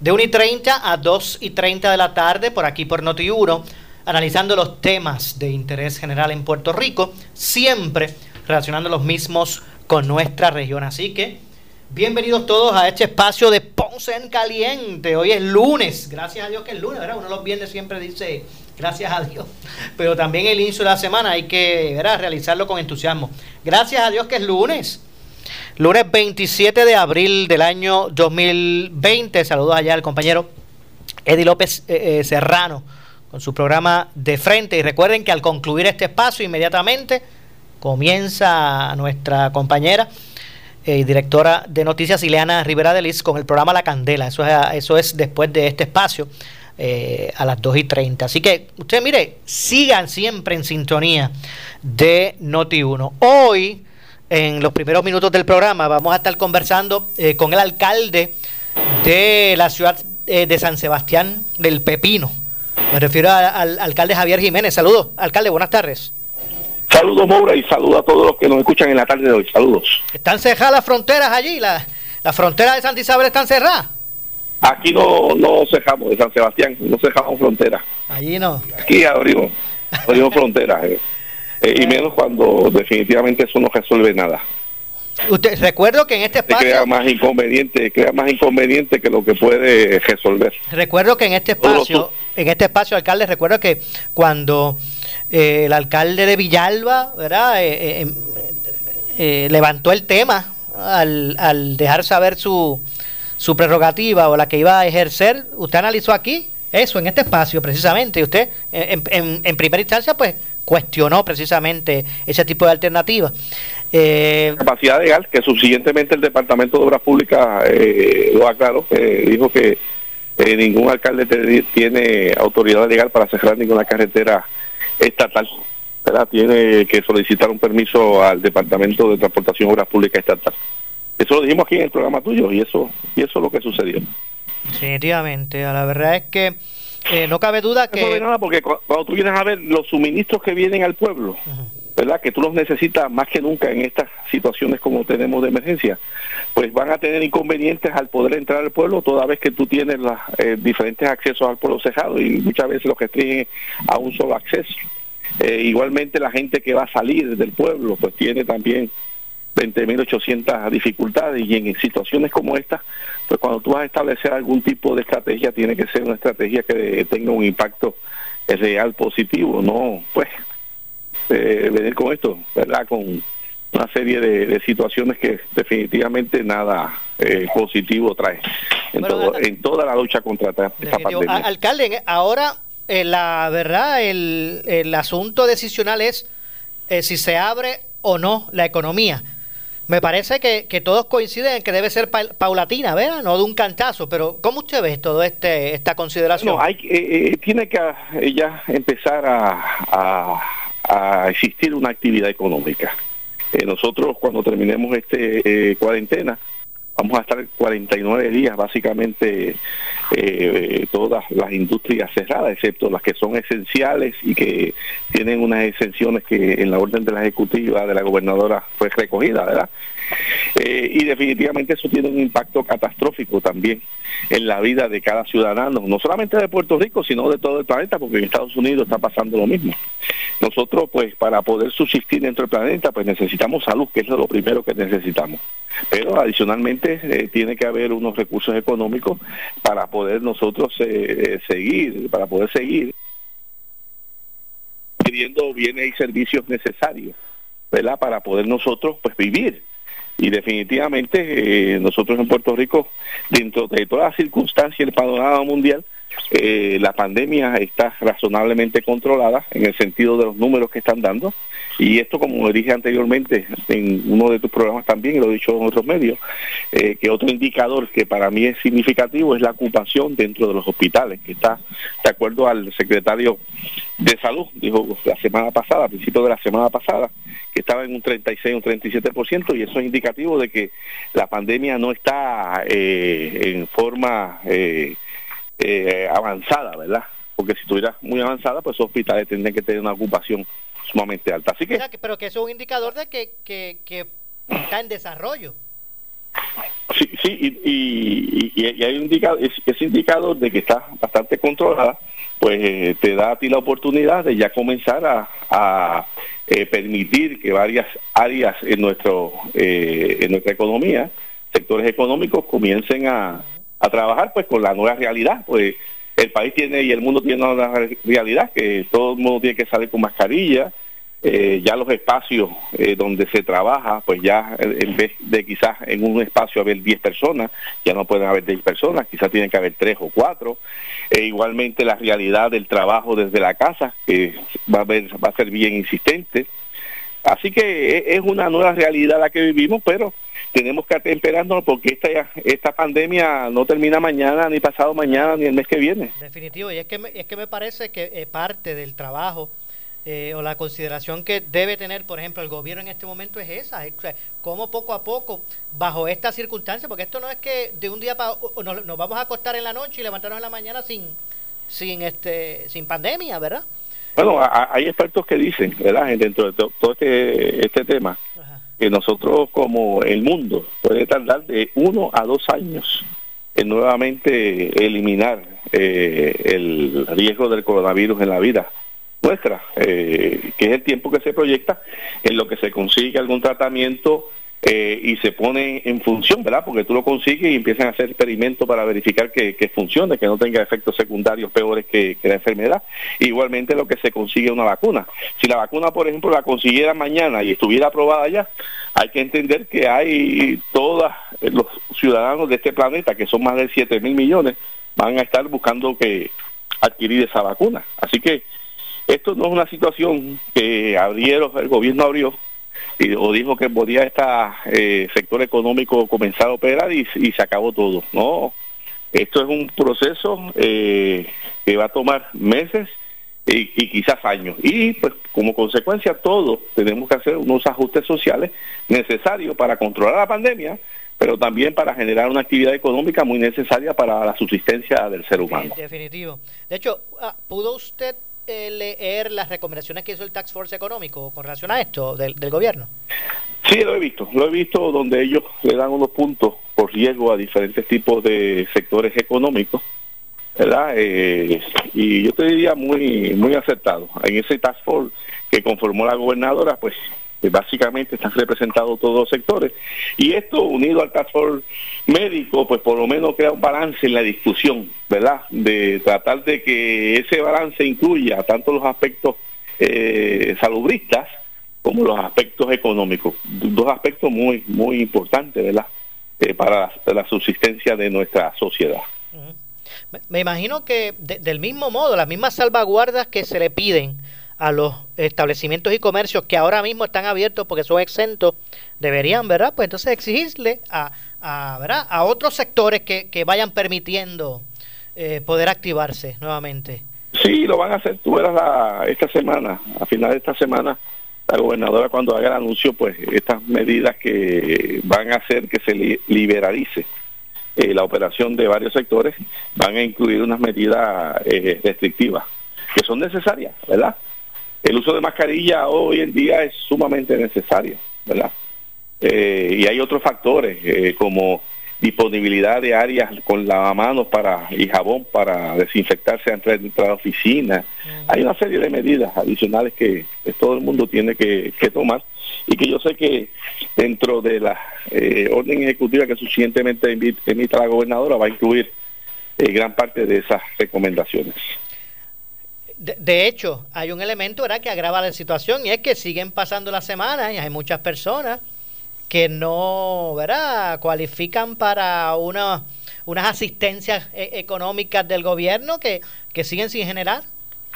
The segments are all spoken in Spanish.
de 1 y 30 a 2 y 30 de la tarde por aquí por Noti1, analizando los temas de interés general en Puerto Rico, siempre relacionando los mismos con nuestra región. Así que bienvenidos todos a este espacio de Ponce en Caliente. Hoy es lunes, gracias a Dios que es lunes, ¿verdad? Uno los viernes siempre dice gracias a Dios, pero también el inicio de la semana hay que ¿verdad? realizarlo con entusiasmo. Gracias a Dios que es lunes. Lunes 27 de abril del año 2020. Saludos allá al compañero Eddie López eh, eh, Serrano con su programa de frente. Y recuerden que al concluir este espacio, inmediatamente comienza nuestra compañera eh, y directora de noticias, Ileana Rivera de Liz, con el programa La Candela. Eso es, después de este espacio. a las 2 y 30. Así que ustedes, mire, sigan siempre en sintonía de Noti1. Hoy en los primeros minutos del programa vamos a estar conversando eh, con el alcalde de la ciudad eh, de San Sebastián del Pepino. Me refiero al alcalde Javier Jiménez. Saludos, alcalde, buenas tardes. Saludos, Moura, y saludos a todos los que nos escuchan en la tarde de hoy. Saludos. ¿Están cerradas las fronteras allí? ¿La, la frontera de Santa Isabel están cerradas? Aquí no, no cerramos, de San Sebastián, no cerramos fronteras. Allí no. Aquí abrimos, abrimos fronteras. Eh. Eh, y menos cuando definitivamente eso no resuelve nada. Usted recuerdo que en este espacio crea más inconveniente, crea más inconveniente que lo que puede resolver. Recuerdo que en este espacio, en este espacio, alcalde, recuerdo que cuando eh, el alcalde de Villalba, ¿verdad? Eh, levantó el tema al, al dejar saber su, su prerrogativa o la que iba a ejercer, usted analizó aquí eso en este espacio precisamente y usted en, en, en primera instancia pues cuestionó precisamente ese tipo de alternativas. Eh, capacidad legal, que subsiguientemente el Departamento de Obras Públicas eh, lo aclaró, eh, dijo que eh, ningún alcalde tiene autoridad legal para cerrar ninguna carretera estatal. ¿verdad? Tiene que solicitar un permiso al Departamento de Transportación y Obras Públicas Estatal. Eso lo dijimos aquí en el programa tuyo y eso, y eso es lo que sucedió. Definitivamente, la verdad es que eh, no cabe duda que... No nada porque cuando tú vienes a ver los suministros que vienen al pueblo, ¿verdad? Que tú los necesitas más que nunca en estas situaciones como tenemos de emergencia, pues van a tener inconvenientes al poder entrar al pueblo toda vez que tú tienes los eh, diferentes accesos al pueblo cejado y muchas veces los que restringen a un solo acceso. Eh, igualmente la gente que va a salir del pueblo pues tiene también 20.800 dificultades y en situaciones como esta, pues cuando tú vas a establecer algún tipo de estrategia, tiene que ser una estrategia que tenga un impacto real positivo, no, pues, eh, venir con esto, ¿verdad? Con una serie de, situaciones que definitivamente nada eh, positivo trae en, todo, en toda la lucha contra esta, pandemia. Alcalde, ahora eh, la verdad, el, el asunto decisional es si se abre o no la economía. Me parece que, que, todos coinciden en que debe ser paulatina, ¿verdad? No de un cantazo, pero ¿cómo usted ve todo este esta consideración? No, hay, eh, eh, tiene que eh, ya empezar a, a, existir una actividad económica. nosotros cuando terminemos este cuarentena, vamos a estar 49 días básicamente eh, todas las industrias cerradas, excepto las que son esenciales y que tienen unas exenciones que en la orden de la ejecutiva de la gobernadora fue recogida, ¿verdad? Eh, y definitivamente eso tiene un impacto catastrófico también en la vida de cada ciudadano, no solamente de Puerto Rico, sino de todo el planeta, porque en Estados Unidos está pasando lo mismo. Nosotros, pues, para poder subsistir dentro del planeta, pues necesitamos salud, que es lo primero que necesitamos. Pero adicionalmente eh, tiene que haber unos recursos económicos para poder nosotros eh, seguir, para poder seguir pidiendo bienes y servicios necesarios, ¿verdad? Para poder nosotros, pues, vivir y definitivamente eh, nosotros en Puerto Rico, dentro de todas las circunstancias y el panorama mundial, eh, la pandemia está razonablemente controlada en el sentido de los números que están dando. Y esto, como dije anteriormente en uno de tus programas también, y lo he dicho en otros medios, eh, que otro indicador que para mí es significativo es la ocupación dentro de los hospitales, que está, de acuerdo al secretario de Salud, dijo la semana pasada, a principios de la semana pasada, que estaba en un 36 o un 37%, y eso es indicativo de que la pandemia no está eh, en forma eh, avanzada, ¿verdad? Porque si estuviera muy avanzada, pues los hospitales tendrían que tener una ocupación sumamente alta. Así que, pero que eso es un indicador de que, que, que está en desarrollo. Sí, sí, y, y, hay un indicador, ese indicador de que está bastante controlada, pues eh, te da a ti la oportunidad de ya comenzar a, eh, permitir que varias áreas en nuestro eh, en nuestra economía, sectores económicos, comiencen a, a trabajar pues con la nueva realidad, pues el país tiene y el mundo tiene una realidad que todo el mundo tiene que salir con mascarilla, eh, ya los espacios eh, donde se trabaja, pues ya en vez de quizás en un espacio haber 10 personas, ya no pueden haber 10 personas, quizás tienen que haber 3 o 4. E igualmente la realidad del trabajo desde la casa, que va a, ver, va a ser bien insistente. Así que e, es una nueva realidad la que vivimos, pero tenemos que atemperarnos porque esta, esta pandemia no termina mañana, ni pasado mañana, ni el mes que viene. Definitivo, y es que me, es que me parece que eh, parte del trabajo eh, o la consideración que debe tener, por ejemplo, el gobierno en este momento es esa, es, cómo poco a poco, bajo estas circunstancias, porque esto no es que de un día para nos, nos, vamos a acostar en la noche y levantarnos en la mañana sin sin este sin pandemia, ¿verdad? Bueno, hay expertos que dicen, ¿verdad? Dentro de todo este, este tema, que nosotros como el mundo puede tardar de uno a dos años en nuevamente eliminar eh, el riesgo del coronavirus en la vida nuestra, eh, que es el tiempo que se proyecta en lo que se consigue algún tratamiento eh, y se pone en función, ¿verdad? Porque tú lo consigues y empiezan a hacer experimentos para verificar que, que funcione, que no tenga efectos secundarios peores que, la enfermedad. Igualmente lo que se consigue una vacuna. Si la vacuna, por ejemplo, la consiguiera mañana y estuviera aprobada ya, hay que entender que hay todos los ciudadanos de este planeta, que son más de 7 mil millones, van a estar buscando que adquirir esa vacuna. Así que esto no es una situación que abrieron, el gobierno abrió y, o dijo que podía este sector económico comenzar a operar y, se acabó todo. No, esto es un proceso eh, que va a tomar meses y, quizás años. Y pues como consecuencia todos tenemos que hacer unos ajustes sociales necesarios para controlar la pandemia, pero también para generar una actividad económica muy necesaria para la subsistencia del ser humano. Definitivo. De hecho, ah, ¿pudo usted leer las recomendaciones que hizo el Tax Force Económico con relación a esto del, gobierno? Sí, lo he visto. Lo he visto donde ellos le dan unos puntos por riesgo a diferentes tipos de sectores económicos, ¿verdad? Eh, y yo te diría muy, muy acertado. En ese Task Force que conformó la gobernadora, pues básicamente están representados todos los sectores. Y esto, unido al Task Force médico, pues por lo menos crea un balance en la discusión, ¿verdad? De tratar de que ese balance incluya tanto los aspectos eh, salubristas como los aspectos económicos. Dos aspectos muy, muy importantes, ¿verdad? Eh, para la, subsistencia de nuestra sociedad. Me imagino que del mismo modo, las mismas salvaguardas que se le piden a los establecimientos y comercios que ahora mismo están abiertos porque son exentos, deberían, ¿verdad? Pues entonces exigirle a, a, ¿verdad? a otros sectores que, que vayan permitiendo eh, poder activarse nuevamente. Sí, lo van a hacer. Tú verás la, esta semana, a final de esta semana, la gobernadora cuando haga el anuncio, pues estas medidas que van a hacer que se liberalice eh, la operación de varios sectores van a incluir unas medidas eh, restrictivas que son necesarias, ¿verdad? El uso de mascarilla hoy en día es sumamente necesario, ¿verdad? Eh, y hay otros factores eh, como disponibilidad de áreas con lavamanos para y jabón para desinfectarse antes de entrar a la oficina. Hay una serie de medidas adicionales que, todo el mundo tiene que, tomar y que yo sé que dentro de la eh, orden ejecutiva que suficientemente emita la gobernadora va a incluir gran parte de esas recomendaciones. De, hecho, hay un elemento ¿verdad? que agrava la situación y es que siguen pasando las semanas y hay muchas personas que no, ¿verdad? Cualifican para una, unas asistencias e, económicas del gobierno que, que siguen sin generar.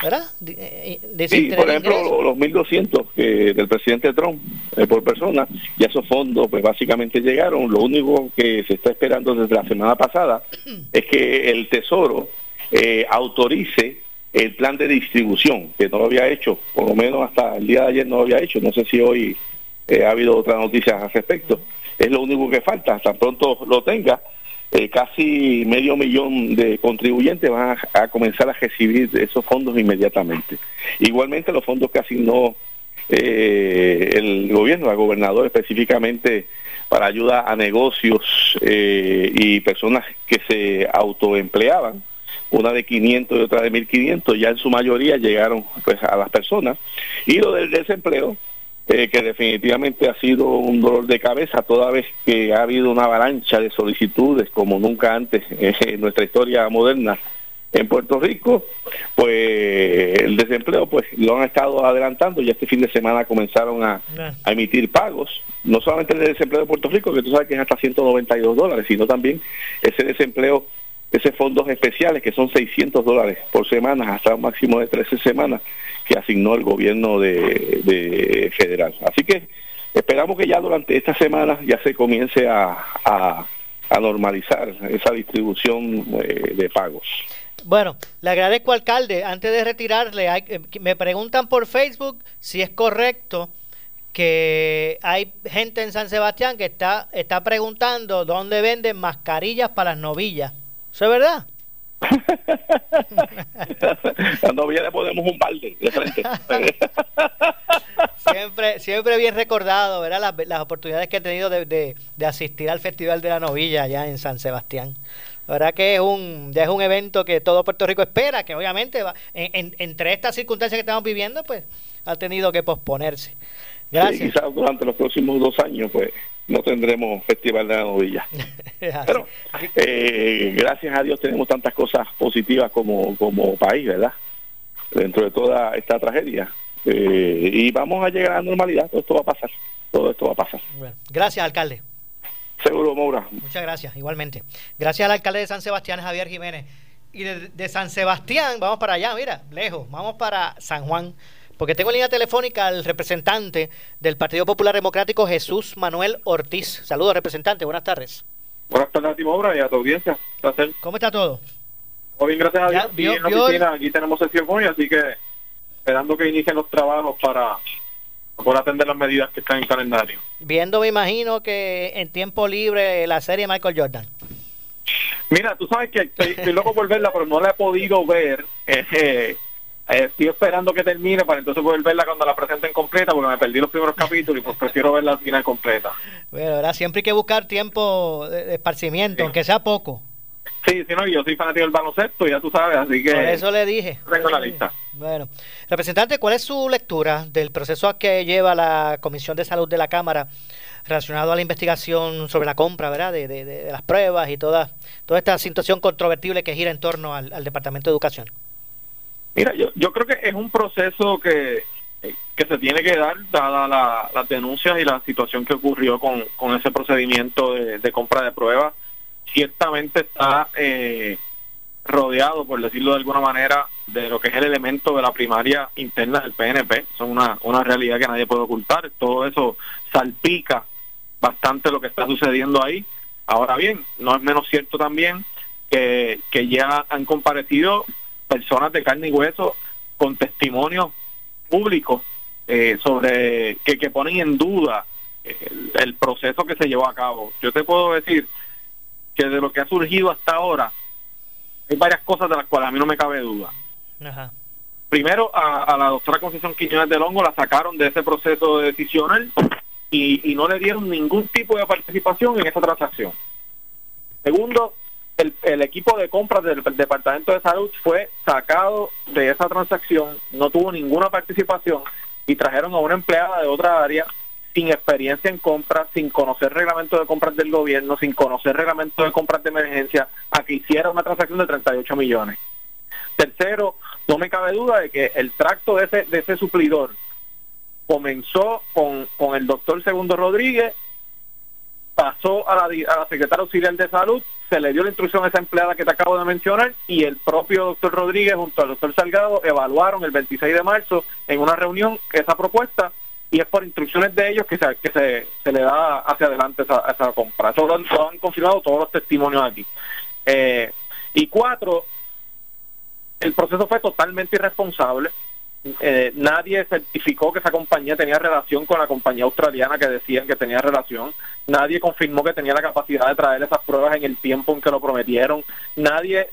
¿verdad? Eh, sí, por ejemplo, los 1.200 que del presidente Trump eh, por persona, y esos fondos pues básicamente llegaron. Lo único que se está esperando desde la semana pasada es que el Tesoro eh, autorice el plan de distribución, que no lo había hecho, por lo menos hasta el día de ayer no lo había hecho. No sé si hoy ha habido otras noticias al respecto. Es lo único que falta, tan pronto lo tenga eh, casi medio millón de contribuyentes van a, comenzar a recibir esos fondos inmediatamente. Igualmente los fondos que asignó eh, el gobierno, el gobernador específicamente para ayuda a negocios eh, y personas que se autoempleaban, una de 500 y otra de 1500, ya en su mayoría llegaron pues a las personas. Y lo del desempleo, eh, que definitivamente ha sido un dolor de cabeza toda vez que ha habido una avalancha de solicitudes como nunca antes en nuestra historia moderna en Puerto Rico, pues el desempleo pues lo han estado adelantando. Y este fin de semana comenzaron a, a, emitir pagos, no solamente el desempleo de Puerto Rico, que tú sabes que es hasta 192 dólares, sino también ese desempleo ese fondos especiales que son 600 dólares por semana hasta un máximo de 13 semanas que asignó el gobierno de, federal. Así que esperamos que ya durante esta semana ya se comience a, normalizar esa distribución eh, de pagos. Bueno, le agradezco alcalde. Antes de retirarle, eh, me preguntan por Facebook si es correcto que hay gente en San Sebastián que está, está preguntando dónde venden mascarillas para las novillas. ¿Eso es verdad? Cuando viene ponemos un balde de frente. siempre, siempre bien recordado, ¿verdad? Las, las oportunidades que he tenido de, de, asistir al Festival de la Novilla allá en San Sebastián. La verdad que es un, ya es un evento que todo Puerto Rico espera, que obviamente va, entre estas circunstancias que estamos viviendo, pues ha tenido que posponerse. Gracias. quizás durante los próximos dos años, pues no tendremos Festival de la Novilla. Pero eh, gracias a Dios tenemos tantas cosas positivas como, como país, ¿verdad? Dentro de toda esta tragedia. Eh, y vamos a llegar a la normalidad, todo esto va a pasar, todo esto va a pasar. gracias, alcalde. Seguro, Moura. Muchas gracias, igualmente. Gracias al alcalde de San Sebastián, Javier Jiménez. Y de, de San Sebastián, vamos para allá, mira, lejos, vamos para San Juan porque tengo en línea telefónica al representante del Partido Popular Democrático, Jesús Manuel Ortiz. Saludos, representante, buenas tardes. Buenas tardes a ti, Obra, y a tu audiencia. ¿Cómo está todo? Muy bien, gracias a Dios. en la oficina, aquí tenemos sesión hoy, así que esperando que inicien los trabajos para poder atender las medidas que están en calendario. Viendo, me imagino, que en tiempo libre la serie Michael Jordan. Mira, tú sabes que estoy, loco por verla, pero no la he podido ver. Eh, eh, estoy esperando que termine para entonces poder verla cuando la presenten completa, porque me perdí los primeros capítulos y pues prefiero verla al final completa. Bueno, ¿verdad? siempre hay que buscar tiempo de esparcimiento, aunque sea poco. Sí, sí, no, yo soy fanático del baloncesto, ya tú sabes, así que... Por eso le dije. Tengo la lista. Bueno, representante, ¿cuál es su lectura del proceso que lleva la Comisión de Salud de la Cámara relacionado a la investigación sobre la compra, ¿verdad?, de, de, las pruebas y toda, toda esta situación controvertible que gira en torno al Departamento de Educación. Mira, yo, yo creo que es un proceso que, que se tiene que dar, dada la, las denuncias y la situación que ocurrió con, con ese procedimiento de, compra de pruebas. Ciertamente está eh, rodeado, por decirlo de alguna manera, de lo que es el elemento de la primaria interna del PNP. Son una, una realidad que nadie puede ocultar. Todo eso salpica bastante lo que está sucediendo ahí. Ahora bien, no es menos cierto también que, que ya han comparecido personas de carne y hueso con testimonios públicos eh, sobre que, que ponen en duda el, proceso que se llevó a cabo. Yo te puedo decir que de lo que ha surgido hasta ahora hay varias cosas de las cuales a mí no me cabe duda. Primero, a, la doctora Concepción Quiñones del Hongo la sacaron de ese proceso decisional y, y no le dieron ningún tipo de participación en esa transacción. Segundo, el, equipo de compras del, Departamento de Salud fue sacado de esa transacción, no tuvo ninguna participación y trajeron a una empleada de otra área sin experiencia en compras, sin conocer reglamento de compras del gobierno, sin conocer reglamento de compras de emergencia, a que hiciera una transacción de 38 millones. Tercero, no me cabe duda de que el tracto de ese, de ese suplidor comenzó con, con el doctor Segundo Rodríguez pasó a la, a la secretaria auxiliar de salud, se le dio la instrucción a esa empleada que te acabo de mencionar y el propio doctor Rodríguez junto al doctor Salgado evaluaron el 26 de marzo en una reunión esa propuesta y es por instrucciones de ellos que se, que se, le da hacia adelante esa, esa compra. Eso lo, han confirmado todos los testimonios aquí. Eh, y cuatro, el proceso fue totalmente irresponsable. Eh, nadie certificó que esa compañía tenía relación con la compañía australiana que decían que tenía relación. Nadie confirmó que tenía la capacidad de traer esas pruebas en el tiempo en que lo prometieron. Nadie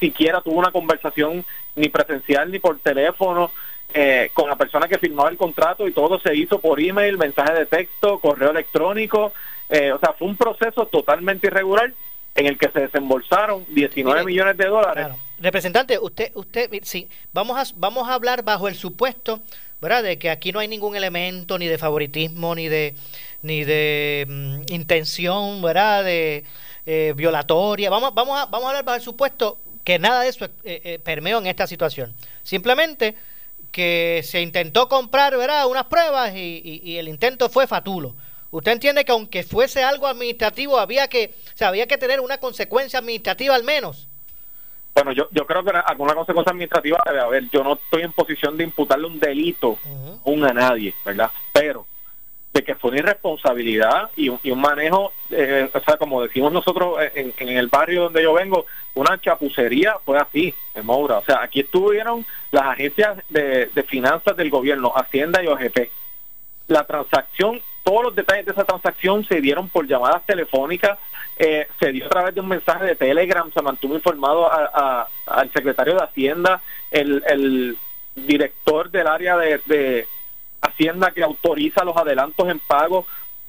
siquiera tuvo una conversación ni presencial ni por teléfono eh, con la persona que firmaba el contrato y todo se hizo por email, mensaje de texto, correo electrónico. Eh, o sea, fue un proceso totalmente irregular en el que se desembolsaron 19 millones de dólares. Representante, usted, usted, sí, vamos a, vamos a hablar bajo el supuesto, ¿verdad? De que aquí no hay ningún elemento ni de favoritismo ni de ni de mm, intención, ¿verdad? De eh, violatoria. Vamos, vamos a, vamos a hablar bajo el supuesto que nada de eso eh, permeó en esta situación. Simplemente que se intentó comprar, ¿verdad? Unas pruebas y, el intento fue fatulo. ¿Usted entiende que aunque fuese algo administrativo, había que, o había que tener una consecuencia administrativa al menos? Bueno, yo, yo creo que alguna consecuencia administrativa debe haber. Yo no estoy en posición de imputarle un delito a nadie, ¿verdad? Pero de que fue una irresponsabilidad y un, manejo, eh, o sea, como decimos nosotros en, el barrio donde yo vengo, una chapucería fue así, en Moura. O sea, aquí estuvieron las agencias de, finanzas del gobierno, Hacienda y OGP. La transacción, todos los detalles de esa transacción se dieron por llamadas telefónicas, eh, se dio a través de un mensaje de Telegram, se mantuvo informado al secretario de Hacienda, el, director del área de Hacienda que autoriza los adelantos en pago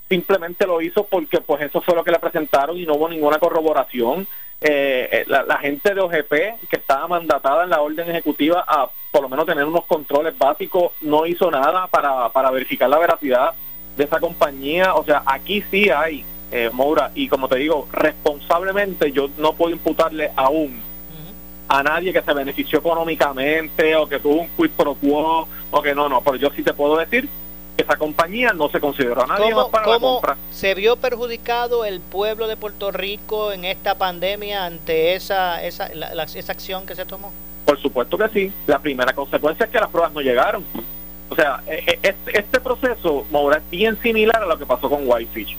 simplemente lo hizo porque pues eso fue lo que le presentaron y no hubo ninguna corroboración. Eh, eh, la, gente de OGP que estaba mandatada en la orden ejecutiva a por lo menos tener unos controles básicos no hizo nada para, para verificar la veracidad de esa compañía. O sea, aquí sí hay, eh, Moura, y como te digo, responsablemente yo no puedo imputarle aún a nadie que se benefició económicamente o que tuvo un quid pro quo o que no, no, pero yo sí te puedo decir que esa compañía no se consideró a nadie más para la compra. ¿Se vio perjudicado el pueblo de Puerto Rico en esta pandemia ante esa, esa, esa acción que se tomó? Por supuesto que sí. La primera consecuencia es que las pruebas no llegaron. O sea, e, e, este, este proceso, Maura, es bien similar a lo que pasó con Whitefish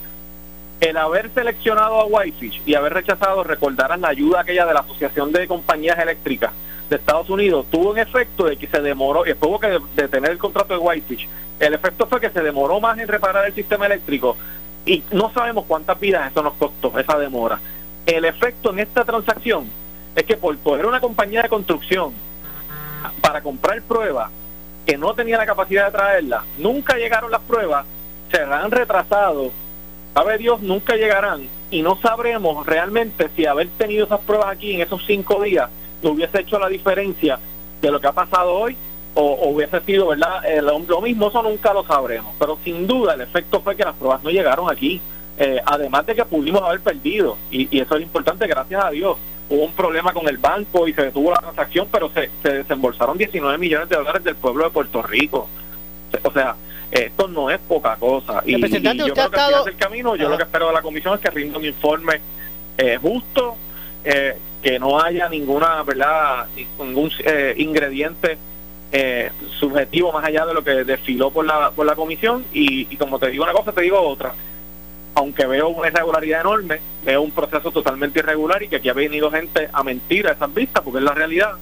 el haber seleccionado a Whitefish y haber rechazado, recordarán la ayuda aquella de la Asociación de Compañías Eléctricas de Estados Unidos, tuvo un efecto de que se demoró, y después que de tener el contrato de Whitefish, el efecto fue que se demoró más en reparar el sistema eléctrico y no sabemos cuántas vidas eso nos costó, esa demora. El efecto en esta transacción es que por poder una compañía de construcción para comprar pruebas que no tenía la capacidad de traerlas, nunca llegaron las pruebas, se han retrasado sabe Dios, nunca llegarán y no sabremos realmente si haber tenido esas pruebas aquí en esos cinco días no hubiese hecho la diferencia de lo que ha pasado hoy o, hubiese sido verdad eh, lo, mismo, eso nunca lo sabremos. Pero sin duda el efecto fue que las pruebas no llegaron aquí, eh, además de que pudimos haber perdido y, y, eso es importante, gracias a Dios. Hubo un problema con el banco y se detuvo la transacción, pero se, se desembolsaron 19 millones de dólares del pueblo de Puerto Rico. O sea, esto no es poca cosa. Y, yo creo que al del camino, yo lo que espero de la comisión es que rinda un informe eh, justo, eh, que no haya ninguna, ¿verdad?, ningún eh, ingrediente subjetivo más allá de lo que desfiló por la, por la comisión. Y, y como te digo una cosa, te digo otra. Aunque veo una irregularidad enorme, veo un proceso totalmente irregular y que aquí ha venido gente a mentir a esas vistas, porque es la realidad.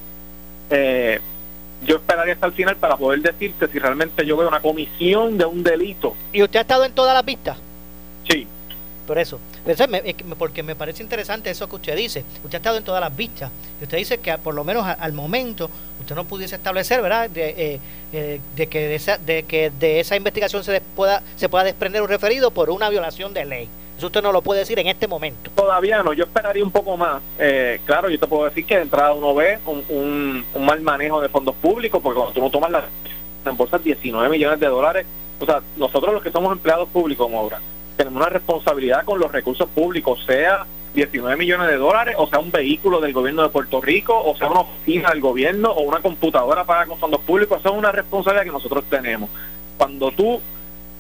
Eh, yo esperaría hasta el final para poder decirte si realmente yo veo una comisión de un delito. ¿Y usted ha estado en todas las vistas? Sí. Por eso, porque me parece interesante eso que usted dice. Usted ha estado en todas las vistas y usted dice que por lo menos al momento usted no pudiese establecer, ¿verdad?, de, eh, eh, de que de esa, de que de esa investigación se pueda se pueda desprender un referido por una violación de ley. Eso usted no lo puede decir en este momento. Todavía no, yo esperaría un poco más. Eh, claro, yo te puedo decir que de entrada uno ve un, un, mal manejo de fondos públicos, porque cuando tú no tomas las bolsas 19 millones de dólares, o sea, nosotros los que somos empleados públicos, ahora tenemos una responsabilidad con los recursos públicos, sea 19 millones de dólares, o sea, un vehículo del gobierno de Puerto Rico, o sea, una oficina del gobierno, o una computadora para con fondos públicos, eso es una responsabilidad que nosotros tenemos. Cuando tú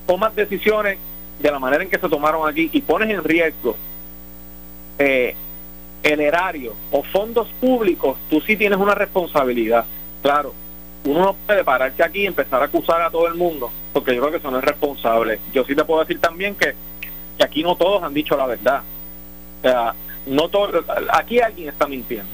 tomas decisiones de la manera en que se tomaron aquí y pones en riesgo eh, erario o fondos públicos, tú sí tienes una responsabilidad. Claro, uno no puede pararse aquí y empezar a acusar a todo el mundo, porque yo creo que eso no es responsable. Yo sí te puedo decir también que, aquí no todos han dicho la verdad. O sea, no todo, aquí alguien está mintiendo,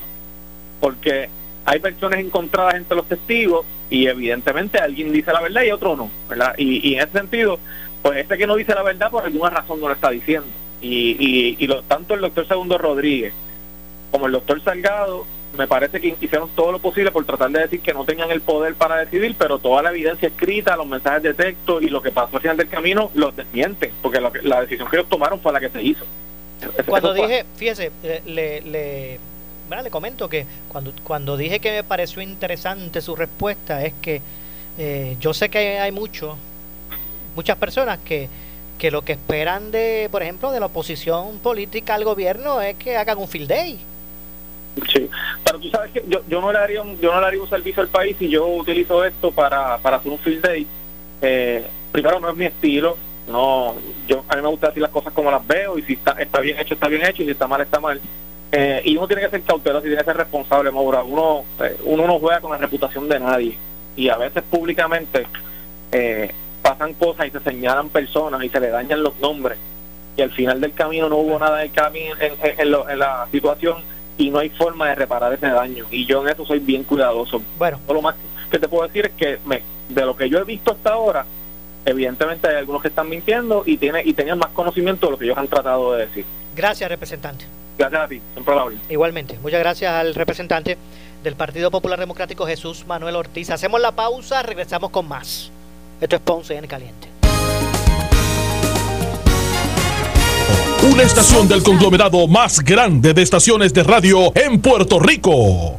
porque hay versiones encontradas entre los testigos y evidentemente alguien dice la verdad y otro no, ¿verdad? Y, en ese sentido, pues este que no dice la verdad por alguna razón no lo está diciendo. Y, y, y lo, tanto el doctor Segundo Rodríguez como el doctor Salgado me parece que hicieron todo lo posible por tratar de decir que no tenían el poder para decidir, pero toda la evidencia escrita, los mensajes de texto y lo que pasó al final del camino los desmienten, porque la decisión que ellos tomaron fue la que se hizo. Cuando dije, fíjese, le, le, le comento que cuando, cuando dije que me pareció interesante su respuesta es que eh, yo sé que hay mucho, muchas personas que, que lo que esperan de, por ejemplo, de la oposición política al gobierno es que hagan un field day Sí, pero tú sabes que yo, yo no le haría un, yo no le haría un servicio al país y yo utilizo esto para, para hacer un field day. Eh, primero no es mi estilo, no, yo a mí me gusta decir las cosas como las veo y si está, está bien hecho está bien hecho y si está mal está mal. Eh, y uno tiene que ser cauteloso y tiene que ser responsable, Maura. Uno, eh, uno no juega con la reputación de nadie y a veces públicamente pasan cosas y se señalan personas y se le dañan los nombres y al final del camino no hubo nada de camino en, en la situación y no hay forma de reparar ese daño. Y yo en eso soy bien cuidadoso. Bueno, lo más que te puedo decir es que me, de lo que yo he visto hasta ahora, evidentemente hay algunos que están mintiendo y tiene y tenían más conocimiento de lo que ellos han tratado de decir. Gracias, representante. Gracias a ti, siempre la Igualmente, muchas gracias al representante del Partido Popular Democrático Jesús Manuel Ortiz. Hacemos la pausa, regresamos con más. Esto es Ponce en Caliente. una estación del conglomerado más grande de estaciones de radio en Puerto Rico.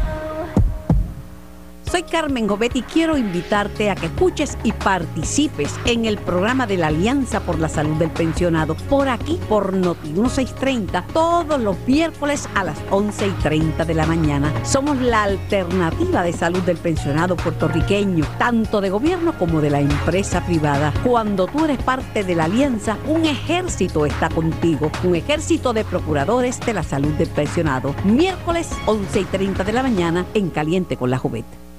Soy Carmen Gobetti y quiero invitarte a que escuches y participes en el programa de la Alianza por la Salud del Pensionado por aquí, por Noti 1630, todos los miércoles a las 11 y 30 de la mañana. Somos la alternativa de salud del pensionado puertorriqueño, tanto de gobierno como de la empresa privada. Cuando tú eres parte de la Alianza, un ejército está contigo, un ejército de procuradores de la salud del pensionado. Miércoles 11 y 30 de la mañana en Caliente con la Juventud.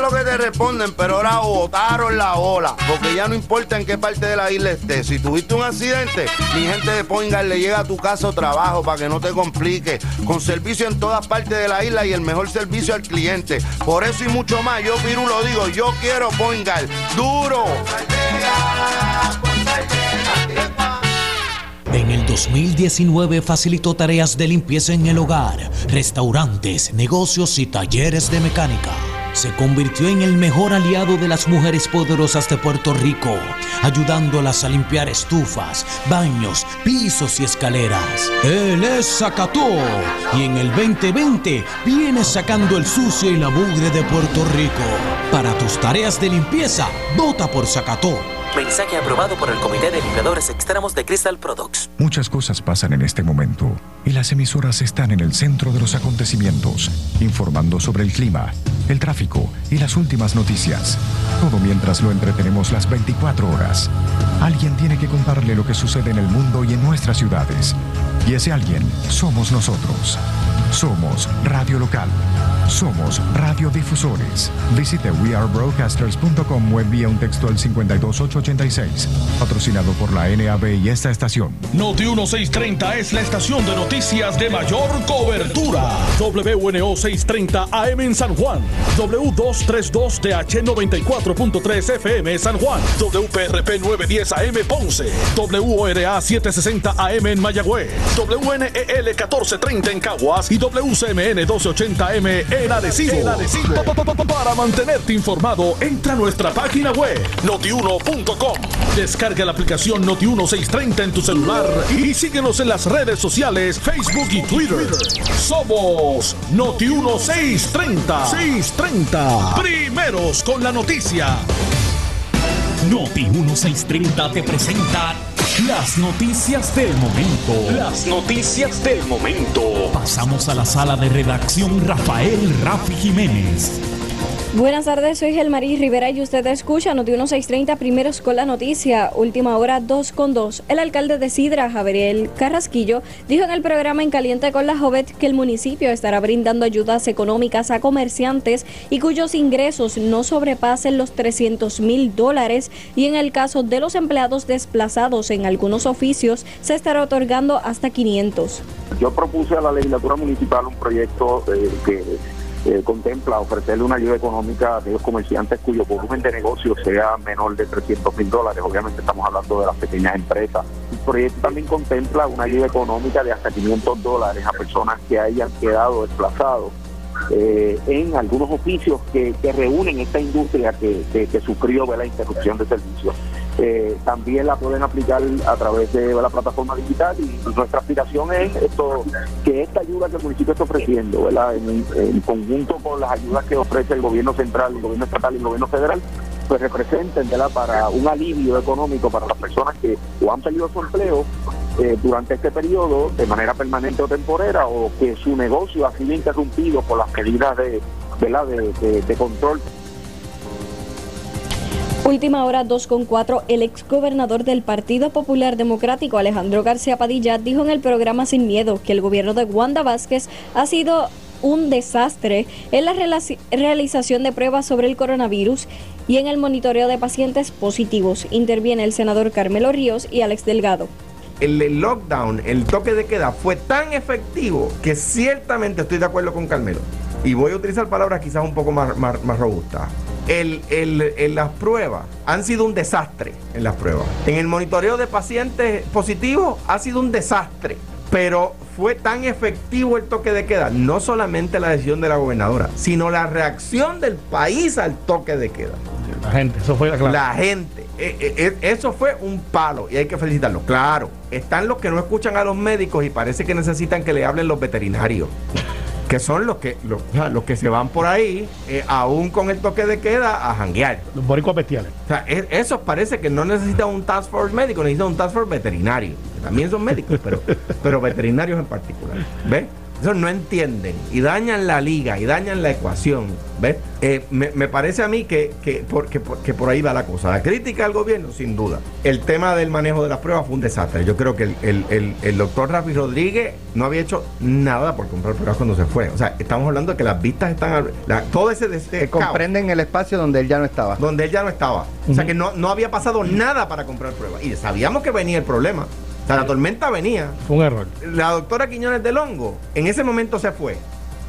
Lo que te responden, pero ahora botaron la ola, porque ya no importa en qué parte de la isla estés. Si tuviste un accidente, mi gente de Poingal le llega a tu casa o trabajo para que no te complique. Con servicio en todas partes de la isla y el mejor servicio al cliente. Por eso y mucho más, yo Piru lo digo, yo quiero Poingal. ¡Duro! En el 2019 facilitó tareas de limpieza en el hogar, restaurantes, negocios y talleres de mecánica se convirtió en el mejor aliado de las mujeres poderosas de Puerto Rico, ayudándolas a limpiar estufas, baños, pisos y escaleras. Él es Zacató y en el 2020 viene sacando el sucio y la mugre de Puerto Rico. Para tus tareas de limpieza, vota por Zacató. Mensaje aprobado por el Comité de Limpiadores Extremos de Crystal Products. Muchas cosas pasan en este momento y las emisoras están en el centro de los acontecimientos, informando sobre el clima, el tráfico y las últimas noticias. Todo mientras lo entretenemos las 24 horas. Alguien tiene que contarle lo que sucede en el mundo y en nuestras ciudades. Y ese alguien somos nosotros. Somos Radio Local Somos radiodifusores. Visite wearebroadcasters.com o envía un texto al 52886. Patrocinado por la NAB y esta estación. Noti 1630 es la estación de noticias de mayor cobertura. WNO 630 AM en San Juan. W232TH 94.3 FM San Juan. WPRP 910 AM Ponce. WORA 760 AM en Mayagüez. WNEL 1430 en Caguas y WCMN 1280M en Arecibo. Para mantenerte informado, entra a nuestra página web notiuno.com. Descarga la aplicación Noti1630 en tu celular y síguenos en las redes sociales Facebook y Twitter. Somos Noti1630. 630. Primeros con la noticia. Noti 1630 te presenta las noticias del momento. Las noticias del momento. Pasamos a la sala de redacción Rafael Rafi Jiménez. Buenas tardes, soy Gelmarí Rivera y usted escucha Noti 1630 primeros con la noticia, última hora 2 con 2. El alcalde de Sidra, Javier Carrasquillo, dijo en el programa En Caliente con la Jovet que el municipio estará brindando ayudas económicas a comerciantes y cuyos ingresos no sobrepasen los 300 mil dólares y en el caso de los empleados desplazados en algunos oficios se estará otorgando hasta 500. Yo propuse a la legislatura municipal un proyecto eh, que eh, contempla ofrecerle una ayuda económica a aquellos comerciantes cuyo volumen de negocio sea menor de 300 mil dólares. Obviamente estamos hablando de las pequeñas empresas. El proyecto también contempla una ayuda económica de hasta 500 dólares a personas que hayan quedado desplazados eh, en algunos oficios que, reúnen esta industria que, que, sufrió la interrupción de servicios. Eh, también la pueden aplicar a través de la plataforma digital y nuestra aspiración es esto que esta ayuda que el municipio está ofreciendo, En, conjunto con las ayudas que ofrece el gobierno central, el gobierno estatal y el gobierno federal, pues representen para un alivio económico para las personas que o han perdido su empleo eh, durante este periodo de manera permanente o temporera o que su negocio ha sido interrumpido por las medidas de, de, de control Última hora 2.4, el exgobernador del Partido Popular Democrático, Alejandro García Padilla, dijo en el programa Sin Miedo que el gobierno de Wanda Vázquez ha sido un desastre en la realización de pruebas sobre el coronavirus y en el monitoreo de pacientes positivos. Interviene el senador Carmelo Ríos y Alex Delgado. El lockdown, el toque de queda fue tan efectivo que ciertamente estoy de acuerdo con Carmelo. Y voy a utilizar palabras quizás un poco más, robustas el, el, las pruebas han sido un desastre en las pruebas. En el monitoreo de pacientes positivos ha sido un desastre. Pero fue tan efectivo el toque de queda, no solamente la decisión de la gobernadora, sino la reacción del país al toque de queda. La gente, eso fue la clave. La gente. Eh, eh, eh, eso fue un palo y hay que felicitarlo. Claro, están los que no escuchan a los médicos y parece que necesitan que le hablen los veterinarios que son los que los, los que se van por ahí, eh, aún con el toque de queda, a janguear. Los boricuas bestiales. O sea, e, esos parece que no necesitan un task force médico, necesitan un task force veterinario. también son médicos, pero, pero veterinarios en particular. ¿Ves? Eso no entienden y dañan la liga y dañan la ecuación. ¿Ves? Eh, me, parece a mí que, que, por, por ahí va la cosa. La crítica al gobierno, sin duda. El tema del manejo de las pruebas fue un desastre. Yo creo que el, doctor Rafi Rodríguez no había hecho nada por comprar pruebas cuando se fue. O sea, estamos hablando de que las vistas están. todo ese. que comprenden el espacio donde él ya no estaba. Donde él ya no estaba. O sea, que no, no había pasado nada para comprar pruebas. Y sabíamos que venía el problema la tormenta venía. Fue un error. La doctora Quiñones del Hongo en ese momento se fue.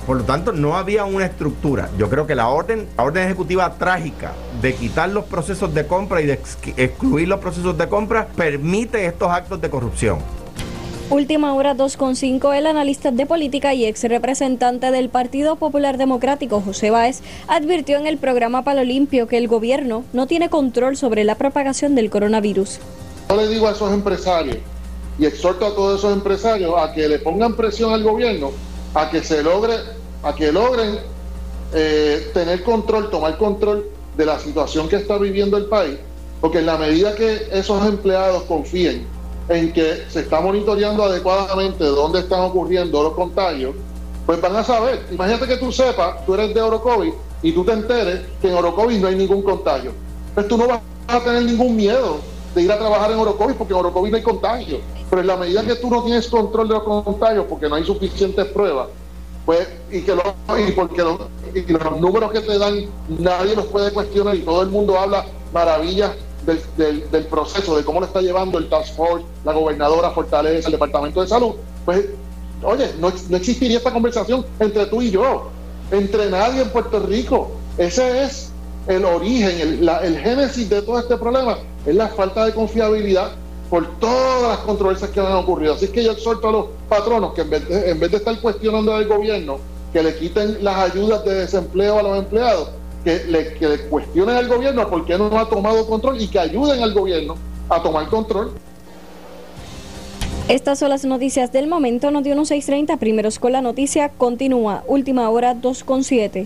Por lo tanto, no había una estructura. Yo creo que la orden, la orden ejecutiva trágica de quitar los procesos de compra y de excluir los procesos de compra permite estos actos de corrupción. Última hora 2.5, el analista de política y ex representante del Partido Popular Democrático, José Báez, advirtió en el programa Palo Limpio que el gobierno no tiene control sobre la propagación del coronavirus. Yo le digo a esos empresarios y exhorto a todos esos empresarios a que le pongan presión al gobierno a que se logre, a que logren eh, tener control, tomar control de la situación que está viviendo el país, porque en la medida que esos empleados confíen en que se está monitoreando adecuadamente dónde están ocurriendo los contagios, pues van a saber. Imagínate que tú sepas, tú eres de Orocovis y tú te enteres que en Orocovis no hay ningún contagio. Pues tú no vas a tener ningún miedo de ir a trabajar en Orocovis porque en Orocovis no hay contagio. Pero en la medida que tú no tienes control de los contagios porque no hay suficientes pruebas, pues, y que lo- y porque lo- y los números que te dan nadie los puede cuestionar y todo el mundo habla maravillas del, del- proceso, de cómo lo está llevando el Task Force, la gobernadora Fortaleza, el Departamento de Salud, pues, oye, no, no existiría esta conversación entre tú y yo, entre nadie en Puerto Rico. Ese es el origen, el, génesis de todo este problema, es la falta de confiabilidad por todas las controversias que han ocurrido. Así que yo exhorto a los patronos que en vez de, estar cuestionando al gobierno, que le quiten las ayudas de desempleo a los empleados, que le, que le cuestionen al gobierno por qué no ha tomado control y que ayuden al gobierno a tomar control. Estas son las noticias del momento. Noti 1630, primeros con la noticia, continúa. Última hora 2.7.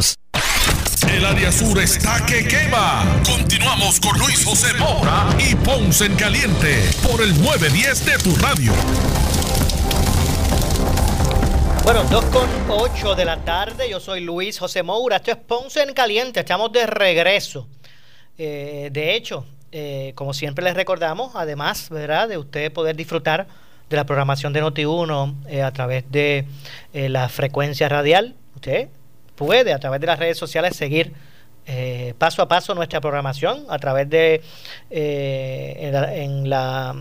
el área sur está que quema. Continuamos con Luis José Moura y Ponce en Caliente por el 910 de tu radio. Bueno, 2 con 8 de la tarde. Yo soy Luis José Moura. Esto es Ponce en Caliente. Estamos de regreso. Eh, de hecho, eh, como siempre les recordamos, además, ¿verdad?, de usted poder disfrutar de la programación de Noti1 eh, a través de la frecuencia radial. Usted puede a través de las redes sociales seguir eh, paso a paso nuestra programación a través de eh, en la,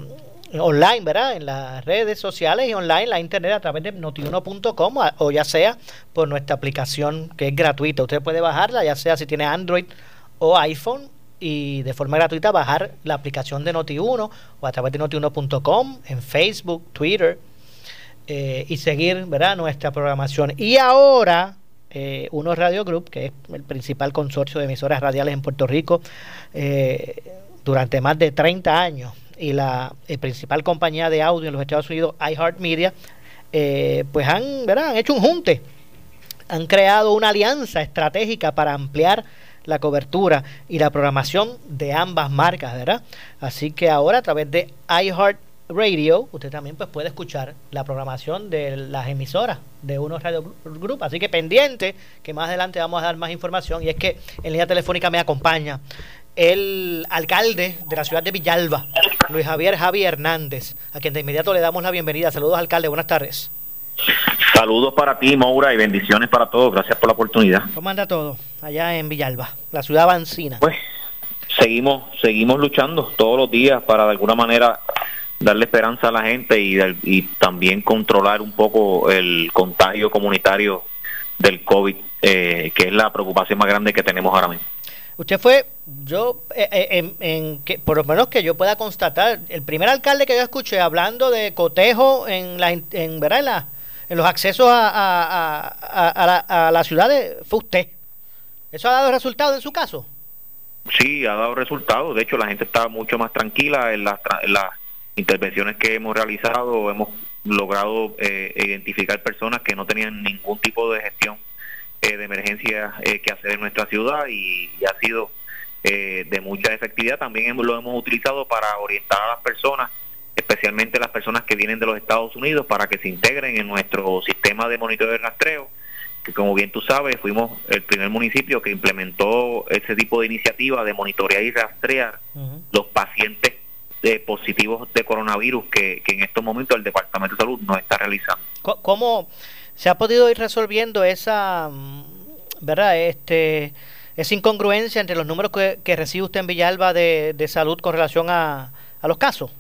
online, ¿verdad? En las redes sociales y online, la internet a través de notiuno.com o ya sea por nuestra aplicación que es gratuita. Usted puede bajarla, ya sea si tiene Android o iPhone y de forma gratuita bajar la aplicación de Noti1 o a través de notiuno.com en Facebook, Twitter eh, y seguir, ¿verdad? Nuestra programación. Y ahora eh, Uno Radio Group, que es el principal consorcio de emisoras radiales en Puerto Rico eh, durante más de 30 años y la eh, principal compañía de audio en los Estados Unidos, iHeartMedia, pues han, ¿verdad? han hecho un junte, han creado una alianza estratégica para ampliar la cobertura y la programación de ambas marcas, ¿verdad? Así que ahora a través de iHeart Radio, usted también pues puede escuchar la programación de las emisoras de Uno Radio Group. Así que pendiente, que más adelante vamos a dar más información. Y es que en línea telefónica me acompaña el alcalde de la ciudad de Villalba, Luis Javier Javi Hernández, a quien de inmediato le damos la bienvenida. Saludos, alcalde, buenas tardes. Saludos para ti, Maura, y bendiciones para todos. Gracias por la oportunidad. ¿Cómo anda todo allá en Villalba, la ciudad vancina? Pues seguimos, seguimos luchando todos los días para de alguna manera darle esperanza a la gente y, también controlar un poco el contagio comunitario del COVID, eh, que es la preocupación más grande que tenemos ahora mismo. Usted fue, yo, eh, eh, en, en que, por lo menos que yo pueda constatar, el primer alcalde que yo escuché hablando de cotejo en, la, en, ¿verdad? en, la- en los accesos a, a, a- la, a la ciudad de- fue usted. ¿Eso ha dado resultado en su caso? Sí, ha dado resultados. De hecho, la gente está mucho más tranquila en las, las intervenciones que hemos realizado. Hemos logrado eh, identificar personas que no tenían ningún tipo de gestión eh, de emergencia eh, que hacer en nuestra ciudad y, y ha sido eh, de mucha efectividad. También hemos- lo hemos utilizado para orientar a las personas, especialmente las personas que vienen de los Estados Unidos, para que se integren en nuestro sistema de monitoreo de rastreo que como bien tú sabes, fuimos el primer municipio que implementó ese tipo de iniciativa de monitorear y rastrear los pacientes eh, positivos de coronavirus que, que en estos momentos el Departamento de Salud no está realizando. ¿Cómo se ha podido ir resolviendo esa, mm, verdad, este, esa incongruencia entre los números que, que recibe usted en Villalba de, de salud con relación a, a los casos.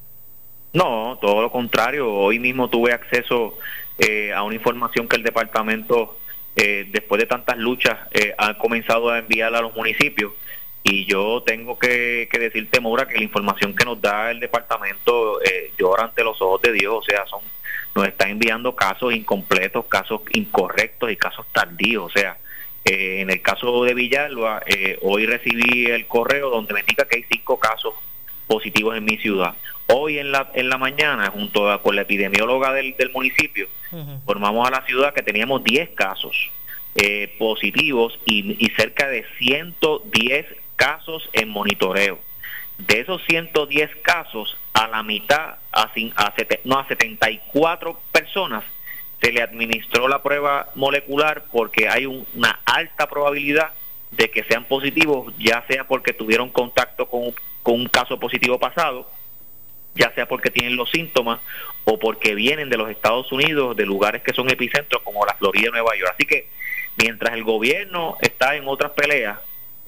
No, todo lo contrario. Hoy mismo tuve acceso eh, a una información que el departamento, eh, después de tantas luchas, eh, ha comenzado a enviar a los municipios. Y yo tengo que, que decirte, Maura, que la información que nos da el departamento eh, llora ante los ojos de Dios. O sea, son nos está enviando casos incompletos, casos incorrectos y casos tardíos. O sea, eh, en el caso de Villalba, eh, hoy recibí el correo donde me indica que hay cinco casos positivos en mi ciudad. Hoy en la, en la mañana, junto a, con la epidemióloga del, del municipio, formamos a la ciudad que teníamos 10 casos eh, positivos y, y cerca de 110 casos en monitoreo. De esos 110 casos, a la mitad, a, a, no, a 74 personas se le administró la prueba molecular porque hay un- una alta probabilidad de que sean positivos, ya sea porque tuvieron contacto con, con un caso positivo pasado, ya sea porque tienen los síntomas o porque vienen de los Estados Unidos, de lugares que son epicentros como la Florida y Nueva York. Así que mientras el gobierno está en otras peleas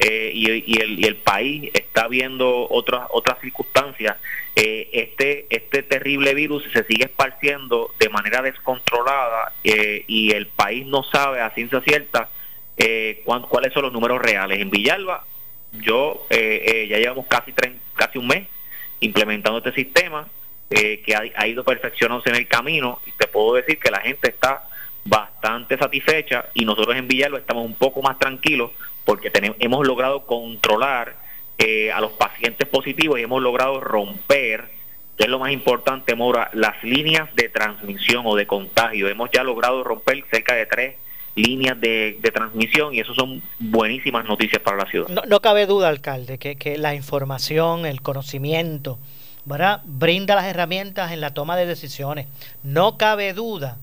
eh, y, el, país está viendo otras otras circunstancias, eh, este este terrible virus se sigue esparciendo de manera descontrolada eh, y el país no sabe a ciencia cierta eh, cuán- cuáles son los números reales. En Villalba, yo eh, ya llevamos casi tren- casi un mes implementando este sistema que ha ido perfeccionándose en el camino y te puedo decir que la gente está bastante satisfecha y nosotros en Villalba estamos un poco más tranquilos porque tenemos, hemos logrado controlar eh, a los pacientes positivos y hemos logrado romper, que es lo más importante, Mora, las líneas de transmisión o de contagio. Hemos ya logrado romper cerca de tres líneas de, transmisión y eso son buenísimas noticias para la ciudad. No, no cabe duda, alcalde, que, que la información, el conocimiento, ¿verdad? brinda las herramientas en la toma de decisiones. No cabe duda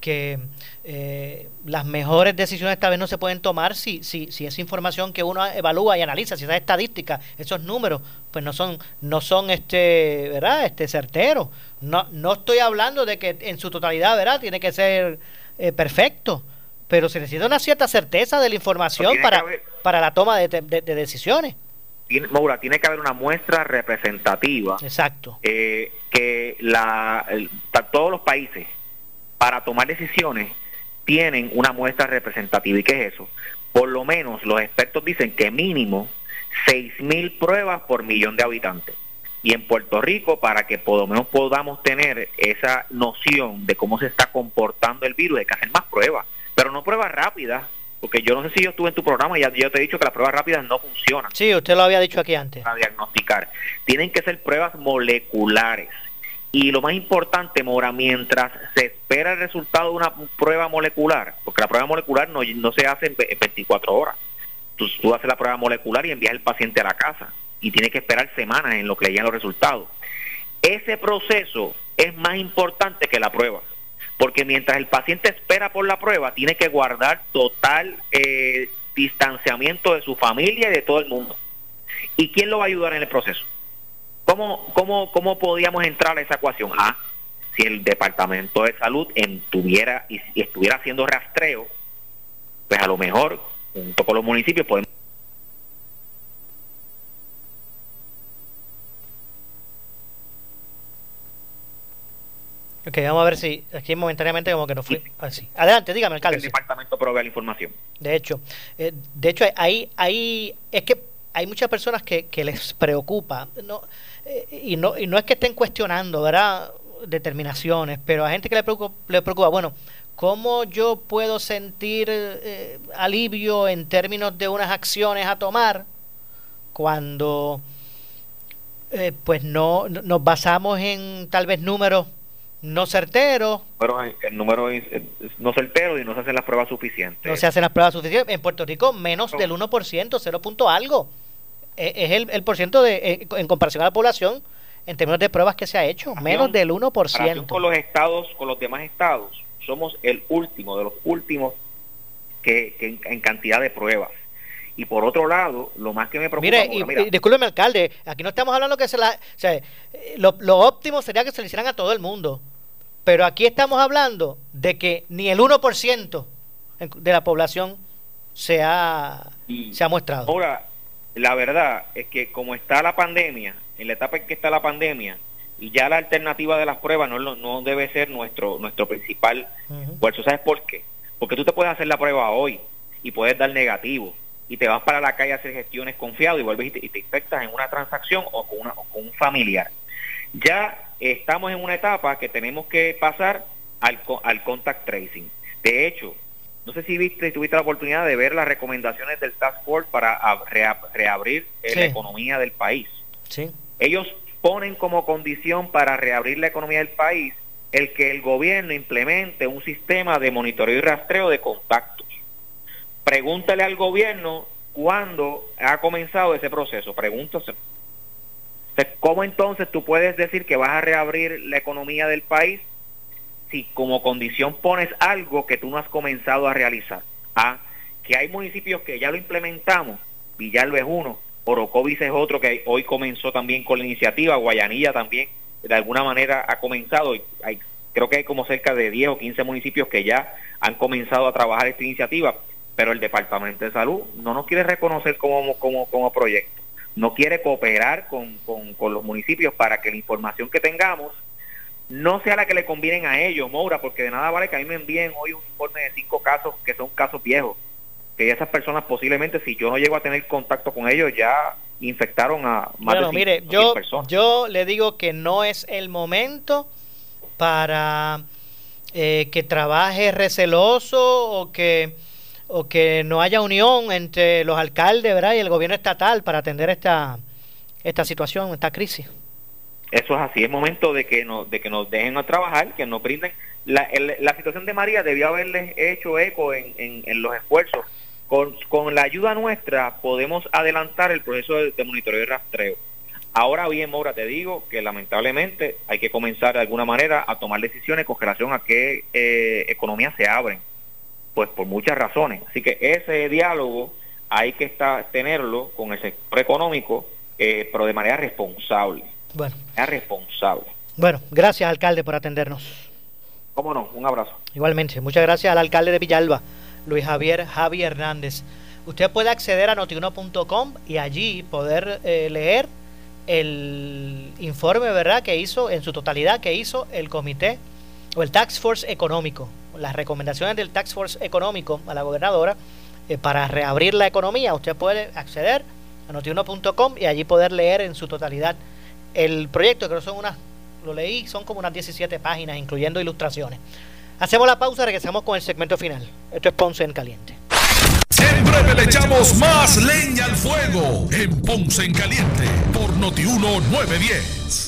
que eh, las mejores decisiones tal vez no se pueden tomar si, si, si esa información que uno evalúa y analiza, si esas estadísticas, esos números, pues no son, no son este, ¿verdad? Este certeros. No, no estoy hablando de que en su totalidad, ¿verdad? Tiene que ser eh, perfecto, pero se necesita una cierta certeza de la información para, haber- para la toma de, de- de decisiones. Tiene, Maura, tiene que haber una muestra representativa Exacto. eh, que la, el- todos los países para tomar decisiones tienen una muestra representativa. ¿Y qué es eso? Por lo menos los expertos dicen que mínimo 6.000 pruebas por millón de habitantes. Y en Puerto Rico, para que por lo menos podamos tener esa noción de cómo se está comportando el virus, hay que hacer más pruebas. Pero no pruebas rápidas, porque yo no sé si yo estuve en tu programa y ya yo te he dicho que las pruebas rápidas no funcionan Sí, usted lo había dicho aquí antes. para diagnosticar. Tienen que ser pruebas moleculares. Y lo más importante, Mora, mientras se espera el resultado de una prueba molecular, porque la prueba molecular no, no se hace en ve- en 24 horas. Tú, tú haces la prueba molecular y envías el paciente a la casa. Y tiene que esperar semanas en lo que le llegan los resultados. Ese proceso es más importante que la prueba. Porque mientras el paciente espera por la prueba, tiene que guardar total eh, distanciamiento de su familia y de todo el mundo. ¿Y quién lo va a ayudar en el proceso? ¿Cómo, cómo, cómo podíamos entrar a esa ecuación? Ah, si el Departamento de Salud entuviera y, y estuviera haciendo rastreo, pues a lo mejor, junto con los municipios, podemos Ok, vamos a ver si aquí momentáneamente como que no fui. así. Adelante, dígame, alcalde. el departamento provea la información. De hecho, eh, de hecho hay, hay, es que hay muchas personas que, que les preocupa, no, y no, y no es que estén cuestionando, ¿verdad? determinaciones, pero a gente que le preocupa, le preocupa bueno, ¿cómo yo puedo sentir eh, alivio en términos de unas acciones a tomar cuando eh, pues no no- nos basamos en tal vez números no certeros, Pero el número es, es no certero y no se hacen las pruebas suficientes. no se hacen las pruebas suficientes. En Puerto Rico, menos del 1%, 0 punto algo. Eh, Es el, el por ciento de, en comparación a la población en términos de pruebas que se ha hecho. Menos del En comparación 1%. con los estados, con los demás estados, somos el último de los últimos que, que en, en cantidad de pruebas. Y por otro lado, lo más que me preocupa, Mire, Maura, y, mira, y discúlpeme, alcalde, aquí no estamos hablando que se la... O sea, lo, lo óptimo sería que se le hicieran a todo el mundo. Pero aquí estamos hablando de que ni el 1% en- de la población se ha se ha mostrado. Ahora, la verdad es que como está la pandemia, en la etapa en que está la pandemia, ya la alternativa de las pruebas no, no debe ser nuestro nuestro principal esfuerzo. ¿Sabes por qué? Porque tú te puedes hacer la prueba hoy y puedes dar negativo y te vas para la calle a hacer gestiones confiado y vuelves y te, infectas en una transacción o con, una, con un familiar. Ya estamos en una etapa que tenemos que pasar al, al contact tracing. De hecho, no sé si viste, tuviste la oportunidad de ver las recomendaciones del Task Force para reabrir la economía del país. Sí. Ellos ponen como condición para reabrir la economía del país el que el gobierno implemente un sistema de monitoreo y rastreo de contactos. Pregúntale al gobierno cuándo ha comenzado ese proceso. Pregúntase. ¿Cómo entonces tú puedes decir que vas a reabrir la economía del país si como condición pones algo que tú no has comenzado a realizar. Ah, que hay municipios que ya lo implementamos, Villalba es uno, Orocovis es otro que hoy comenzó también con la iniciativa, Guayanilla también de alguna manera ha comenzado, hay, creo que hay como cerca de 10 o 15 municipios que ya han comenzado a trabajar esta iniciativa, pero el Departamento de Salud no nos quiere reconocer como, como, como proyecto, no quiere cooperar con, con, con los municipios para que la información que tengamos no sea la que le convienen a ellos, Moura, porque de nada vale que a mí me envíen hoy un informe de cinco casos que son casos viejos, que esas personas posiblemente si yo no llego a tener contacto con ellos ya infectaron a más bueno, de mire, yo, yo le digo que no es el momento para eh, que trabaje receloso o que o que no haya unión entre los alcaldes ¿verdad? y el gobierno estatal para atender esta, esta situación, esta crisis. Eso es así, es momento de que nos, de que nos dejen a trabajar, que nos brinden. La, la situación de María debió haberles hecho eco en, en, los esfuerzos. Con, con, la ayuda nuestra podemos adelantar el proceso de, monitoreo y rastreo. Ahora bien, Maura, te digo que lamentablemente hay que comenzar de alguna manera a tomar decisiones con relación a qué eh, economías se abren, pues por muchas razones. Así que ese diálogo hay que estar, tenerlo con el sector económico, eh, pero de manera responsable. Bueno. Es responsable. Bueno, gracias alcalde por atendernos. Cómo no, un abrazo. Igualmente, muchas gracias al alcalde de Villalba, Luis Javier Javi Hernández. Usted puede acceder a notiuno.com y allí poder eh, leer el informe, ¿verdad?, que hizo en su totalidad, que hizo el comité o el Tax Force Económico, las recomendaciones del Tax Force Económico a la gobernadora eh, para reabrir la economía. Usted puede acceder a notiuno.com y allí poder leer en su totalidad el proyecto, creo que son unas, lo leí, son como unas 17 páginas, incluyendo ilustraciones. Hacemos la pausa, regresamos con el segmento final. Esto es Ponce en Caliente. En breve le echamos más leña al fuego en Ponce en Caliente por Notiuno 910.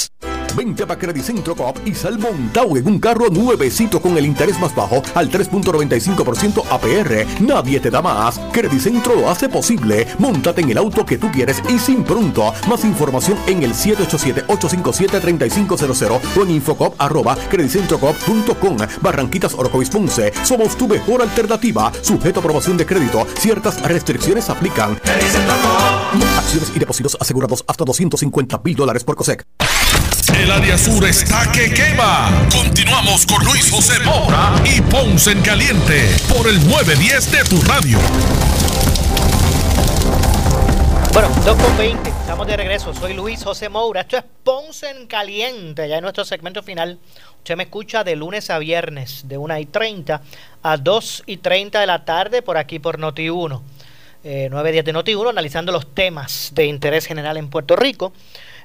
787-642-2452. Vente a Centro Coop y sal montado en un carro nuevecito con el interés más bajo al 3.95% APR. Nadie te da más. Centro lo hace posible. Móntate en el auto que tú quieres y sin pronto. Más información en el 787-857-3500 o en infocop arroba credicentrocop.com. Barranquitas Orocovis Ponce. Somos tu mejor alternativa. Sujeto a aprobación de crédito. Ciertas restricciones aplican. Acciones y depósitos asegurados hasta 250 mil dólares por COSEC. El área sur está que quema. Continuamos con Luis José Moura y Ponce en Caliente por el 910 de tu radio. Bueno, 2.20, estamos de regreso. Soy Luis José Moura. Esto es Ponce en Caliente, ya en nuestro segmento final. Usted me escucha de lunes a viernes, de 1 y 30 a 2 y 30 de la tarde, por aquí por Noti1. Eh, 9 días de Noti1, analizando los temas de interés general en Puerto Rico.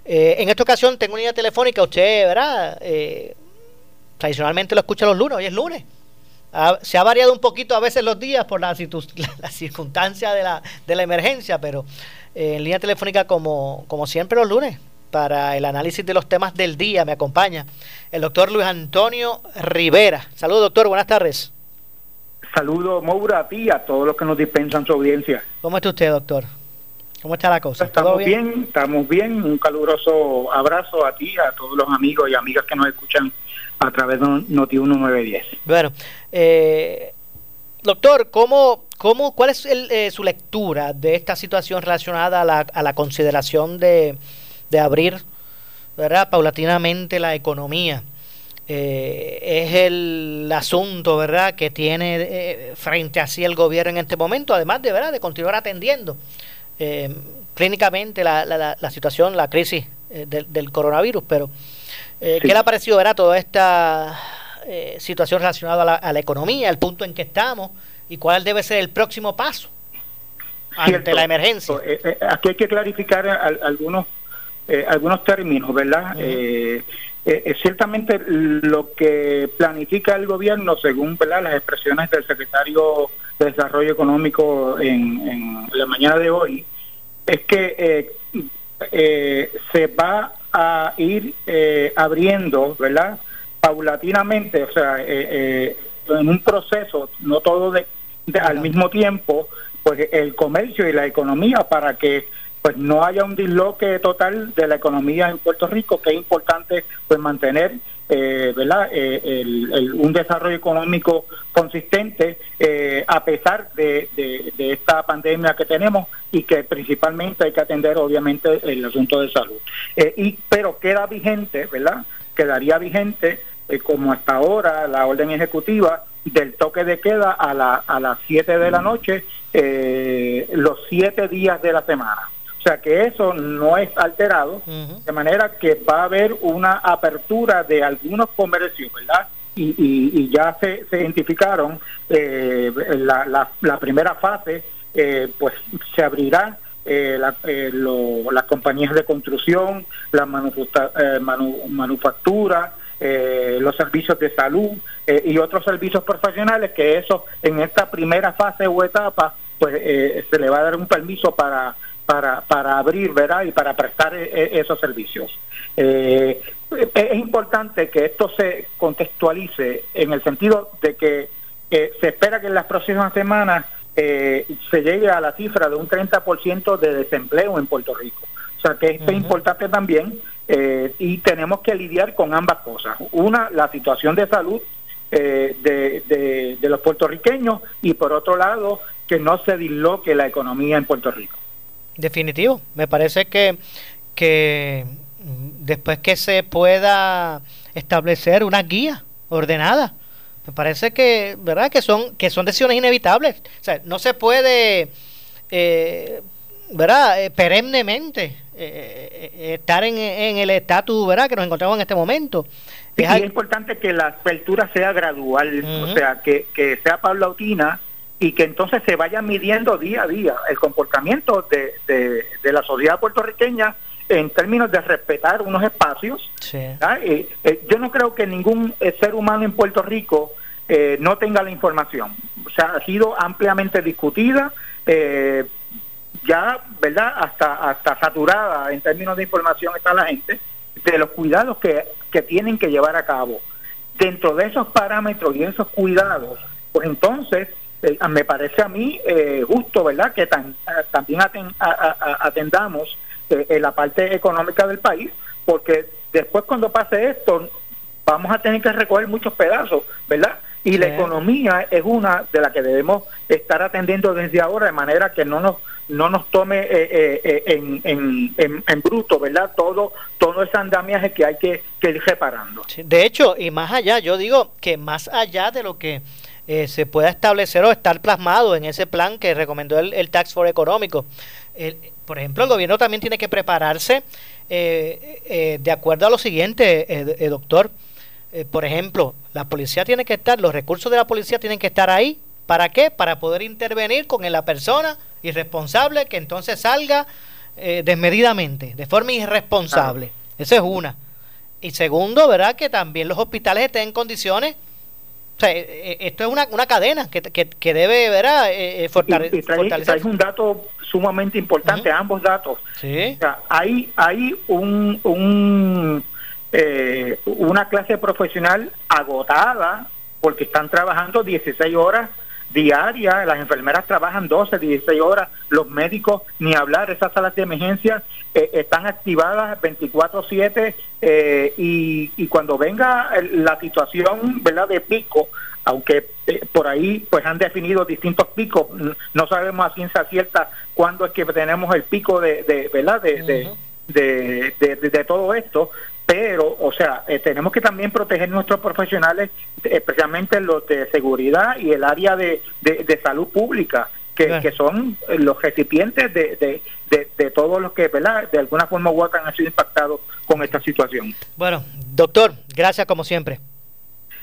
Eh, en esta ocasión tengo una línea telefónica, usted, ¿verdad? Eh, tradicionalmente lo escucha los lunes, hoy es lunes. se ha variado un poquito a veces los días por la, la, circunstancia de la, de la, emergencia, pero eh, en línea telefónica como, como siempre los lunes, para el análisis de los temas del día, me acompaña el doctor Luis Antonio Rivera. Saludos, doctor, buenas tardes. Saludo, Moura, a ti y a todos los que nos dispensan su audiencia. ¿Cómo está usted, doctor? ¿Cómo está la cosa? Estamos ¿Todo bien? estamos bien. Un caluroso abrazo a ti, a todos los amigos y amigas que nos escuchan a través de Noti 1910. Bueno, eh, doctor, ¿cómo, cómo, ¿cuál es el, eh, su lectura de esta situación relacionada a la, a la consideración de, de abrir ¿verdad? paulatinamente la economía? Eh, es el asunto, ¿verdad?, que tiene eh, frente a sí el gobierno en este momento, además de, ¿verdad?, de continuar atendiendo eh, clínicamente la, la, la, situación, la crisis del, del, coronavirus. Pero, ¿qué le ha parecido, ¿verdad?, toda esta situación relacionada a la, a la, economía, el punto en que estamos y cuál debe ser el próximo paso ante la emergencia. aquí hay que clarificar algunos, algunos términos, ¿verdad? Uh eh, ciertamente lo que planifica el gobierno, según las expresiones del secretario de Desarrollo Económico en, la mañana de hoy, es que eh, eh, se va a ir abriendo, ¿verdad? Paulatinamente, o sea, en un proceso, no todo de, al mismo tiempo, pues el comercio y la economía para que pues no haya un disloque total de la economía en Puerto Rico, que es importante pues mantener eh, ¿verdad? Eh, un desarrollo económico consistente eh, a pesar de, esta pandemia que tenemos y que principalmente hay que atender obviamente el asunto de salud. y Pero queda vigente, ¿verdad? Quedaría vigente como hasta ahora la orden ejecutiva del toque de queda a, la, a las 7 de la noche los siete días de la semana. O sea que eso no es alterado, de manera que va a haber una apertura de algunos comercios, ¿verdad? Y, ya se, identificaron eh, la, la, primera fase, eh, pues se abrirá eh, las compañías de construcción, la manufactura, los servicios de salud y otros servicios profesionales que eso en esta primera fase o etapa pues se le va a dar un permiso para para, para abrir, ¿verdad? Y para prestar e, e, esos servicios. Eh, es importante que esto se contextualice en el sentido de que se espera que en las próximas semanas eh, se llegue a la cifra de un 30% de desempleo en Puerto Rico. O sea que esto es importante también eh, y tenemos que lidiar con ambas cosas. Una, la situación de salud de, de, de los puertorriqueños y por otro lado, que no se disloque la economía en Puerto Rico. Definitivo. Me parece que, que después que se pueda establecer una guía ordenada, me parece que, ¿verdad? Que son, que son decisiones inevitables. O sea, no se puede, eh, ¿verdad? Eh, perennemente eh, estar en, en el estatus, ¿verdad? Que nos encontramos en este momento. es, importante que la apertura sea gradual, o sea, que, que sea paulatina y que entonces se vaya midiendo día a día el comportamiento de, de, la sociedad puertorriqueña en términos de respetar unos espacios. Eh, yo no creo que ningún eh, ser humano en Puerto Rico eh, no tenga la información. O sea, ha sido ampliamente discutida, ya, ¿verdad? Hasta, hasta saturada en términos de información está la gente, de los cuidados que, que tienen que llevar a cabo. Dentro de esos parámetros y esos cuidados, pues entonces eh, me parece a mí eh, justo, ¿verdad?, que también atendamos eh, en la parte económica del país, porque después cuando pase esto, vamos a tener que recoger muchos pedazos, ¿verdad? Y la economía es una de las que debemos estar atendiendo desde ahora, de manera que no nos no nos tome en, en, en, bruto, ¿verdad? Todo, todo ese andamiaje que hay que, que ir reparando. de hecho, y más allá, yo digo que más allá de lo que eh, se pueda establecer o estar plasmado en ese plan que recomendó el, el Tax for Económico. por ejemplo, el gobierno también tiene que prepararse eh, eh, de acuerdo a lo siguiente, doctor. por ejemplo, la policía tiene que estar, los recursos de la policía tienen que estar ahí. ¿Para qué? Para poder intervenir con la persona irresponsable que entonces salga desmedidamente, de forma irresponsable. Esa es una. Y segundo, ¿verdad? Que también los hospitales estén en condiciones o sea, eh, eh, esto es una, una cadena que, que, debe ¿verdad? Eh, fortalecer. un dato sumamente importante, ambos datos. Sí. O sea, hay, hay un, un una clase profesional agotada porque están trabajando 16 horas diaria, las enfermeras trabajan 12, 16 horas, los médicos, ni hablar, esas salas de emergencia eh, están activadas 24/7 eh, y, y cuando venga la situación verdad de pico, aunque eh, por ahí pues han definido distintos picos, no sabemos a ciencia cierta cuándo es que tenemos el pico de, de verdad de, de, de, de, de todo esto, pero, o sea, eh, tenemos que también proteger nuestros profesionales, especialmente los de seguridad y el área de, de, salud pública, que, que, son los recipientes de, de, de, de todos los que, ¿verdad? De alguna forma u otra han sido impactados con esta situación. Bueno, doctor, gracias como siempre.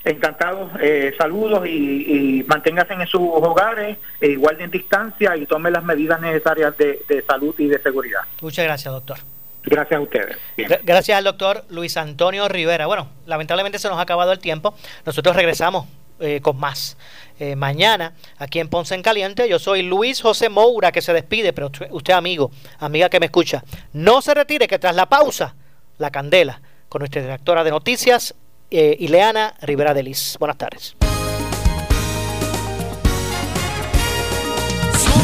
Encantado, eh, saludos y, y, manténgase en sus hogares, eh, guarden distancia y tomen las medidas necesarias de, de salud y de seguridad. Muchas gracias, doctor. Gracias a ustedes. Gracias al doctor Luis Antonio Rivera. Bueno, lamentablemente se nos ha acabado el tiempo. Nosotros regresamos eh, con más. Eh, mañana, aquí en Ponce en Caliente, yo soy Luis José Moura, que se despide, pero usted, amigo, amiga que me escucha, no se retire, que tras la pausa, la candela, con nuestra directora de noticias, eh, Ileana Rivera Delis. Buenas tardes.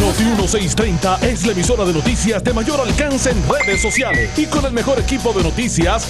Noti 1630 es la emisora de noticias de mayor alcance en redes sociales y con el mejor equipo de noticias.